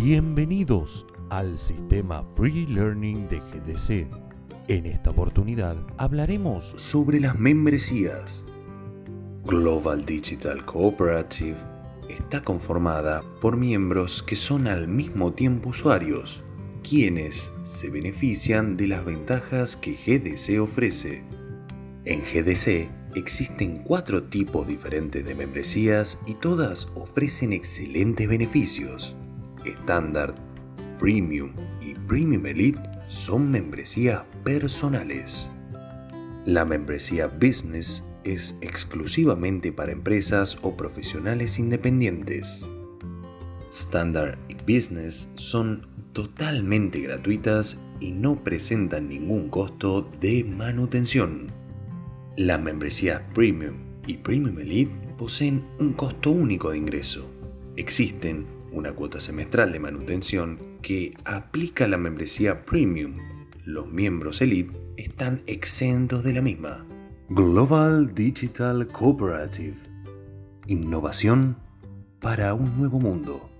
Bienvenidos al sistema Free Learning de GDC. En esta oportunidad hablaremos sobre las membresías. Global Digital Cooperative está conformada por miembros que son al mismo tiempo usuarios, quienes se benefician de las ventajas que GDC ofrece. En GDC existen cuatro tipos diferentes de membresías y todas ofrecen excelentes beneficios. Standard, Premium y Premium Elite son membresías personales. La membresía Business es exclusivamente para empresas o profesionales independientes. Standard y Business son totalmente gratuitas y no presentan ningún costo de manutención. La membresía Premium y Premium Elite poseen un costo único de ingreso. Existen una cuota semestral de manutención que aplica la membresía Premium. Los miembros Elite están exentos de la misma. Global Digital Cooperative. Innovación para un nuevo mundo.